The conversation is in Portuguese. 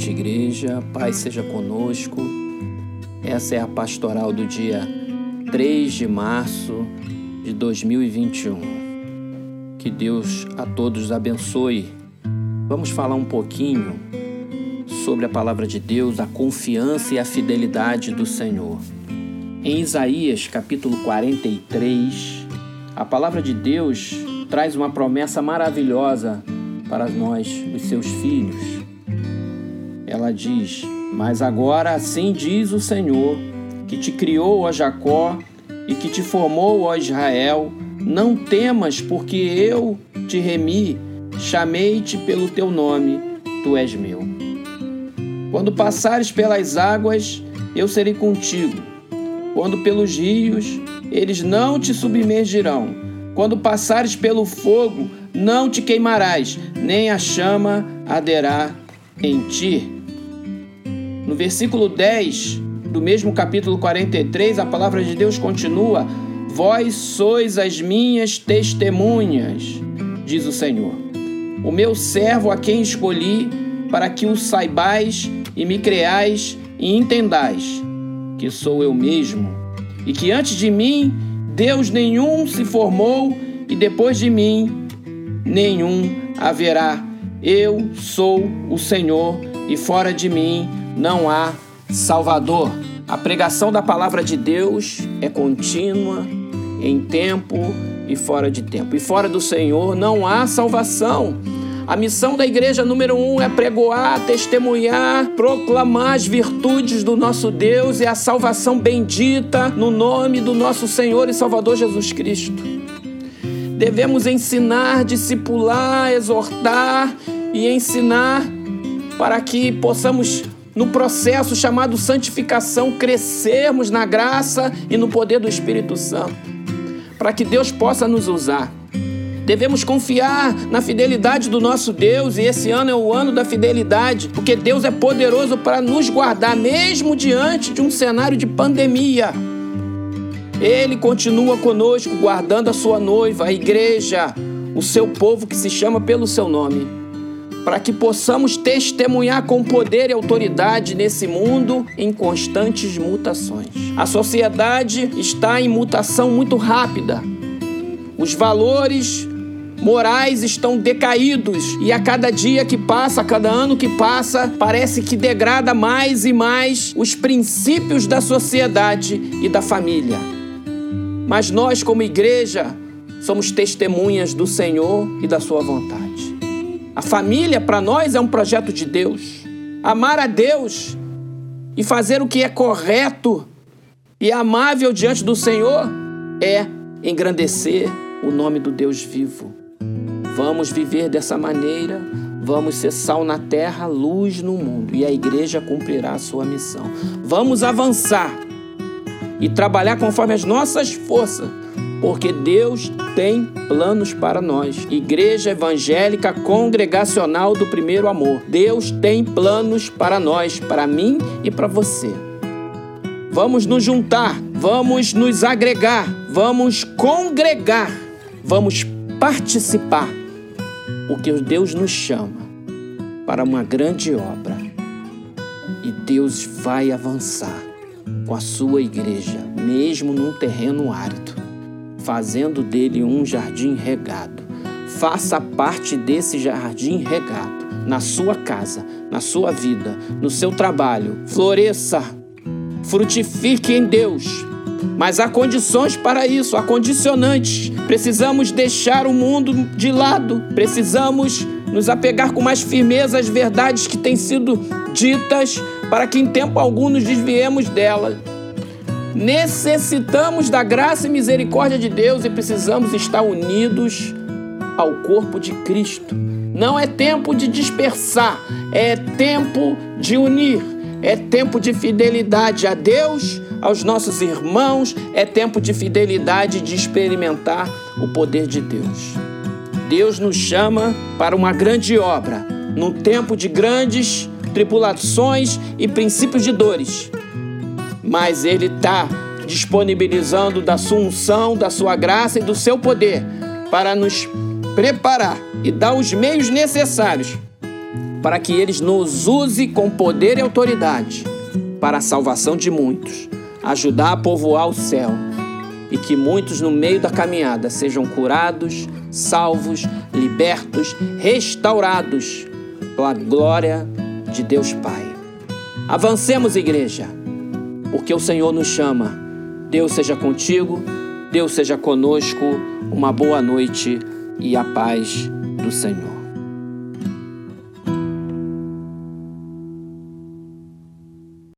noite, igreja. Paz seja conosco. Essa é a pastoral do dia 3 de março de 2021. Que Deus a todos abençoe. Vamos falar um pouquinho sobre a palavra de Deus, a confiança e a fidelidade do Senhor. Em Isaías, capítulo 43, a palavra de Deus traz uma promessa maravilhosa para nós, os seus filhos. Ela diz: Mas agora assim diz o Senhor, que te criou, ó Jacó, e que te formou, ó Israel: Não temas, porque eu te remi, chamei-te pelo teu nome, tu és meu. Quando passares pelas águas, eu serei contigo. Quando pelos rios, eles não te submergirão. Quando passares pelo fogo, não te queimarás, nem a chama arderá em ti. No versículo 10 do mesmo capítulo 43, a palavra de Deus continua: Vós sois as minhas testemunhas, diz o Senhor. O meu servo a quem escolhi, para que o saibais e me creais e entendais que sou eu mesmo, e que antes de mim Deus nenhum se formou, e depois de mim nenhum haverá. Eu sou o Senhor, e fora de mim não há Salvador. A pregação da palavra de Deus é contínua, em tempo e fora de tempo. E fora do Senhor não há salvação. A missão da igreja número um é pregoar, testemunhar, proclamar as virtudes do nosso Deus e a salvação bendita no nome do nosso Senhor e Salvador Jesus Cristo. Devemos ensinar, discipular, exortar e ensinar para que possamos no processo chamado santificação, crescermos na graça e no poder do Espírito Santo, para que Deus possa nos usar. Devemos confiar na fidelidade do nosso Deus, e esse ano é o ano da fidelidade, porque Deus é poderoso para nos guardar, mesmo diante de um cenário de pandemia. Ele continua conosco, guardando a sua noiva, a igreja, o seu povo que se chama pelo seu nome para que possamos testemunhar com poder e autoridade nesse mundo em constantes mutações. A sociedade está em mutação muito rápida. Os valores morais estão decaídos e a cada dia que passa, a cada ano que passa, parece que degrada mais e mais os princípios da sociedade e da família. Mas nós, como igreja, somos testemunhas do Senhor e da Sua vontade. A família para nós é um projeto de Deus. Amar a Deus e fazer o que é correto e amável diante do Senhor é engrandecer o nome do Deus vivo. Vamos viver dessa maneira, vamos ser sal na terra, luz no mundo e a igreja cumprirá a sua missão. Vamos avançar e trabalhar conforme as nossas forças porque Deus tem planos para nós. Igreja Evangélica Congregacional do Primeiro Amor. Deus tem planos para nós, para mim e para você. Vamos nos juntar, vamos nos agregar, vamos congregar, vamos participar, porque Deus nos chama para uma grande obra e Deus vai avançar com a sua igreja, mesmo num terreno árido fazendo dele um jardim regado. Faça parte desse jardim regado, na sua casa, na sua vida, no seu trabalho. Floresça, frutifique em Deus. Mas há condições para isso, há condicionantes. Precisamos deixar o mundo de lado, precisamos nos apegar com mais firmeza às verdades que têm sido ditas, para que em tempo algum nos desviemos delas. Necessitamos da graça e misericórdia de Deus e precisamos estar unidos ao corpo de Cristo. Não é tempo de dispersar, é tempo de unir, é tempo de fidelidade a Deus, aos nossos irmãos, é tempo de fidelidade de experimentar o poder de Deus. Deus nos chama para uma grande obra, num tempo de grandes tribulações e princípios de dores mas Ele está disponibilizando da sua unção, da sua graça e do seu poder para nos preparar e dar os meios necessários para que eles nos use com poder e autoridade para a salvação de muitos, ajudar a povoar o céu e que muitos no meio da caminhada sejam curados, salvos, libertos, restaurados pela glória de Deus Pai. Avancemos, igreja, porque o Senhor nos chama. Deus seja contigo, Deus seja conosco. Uma boa noite e a paz do Senhor.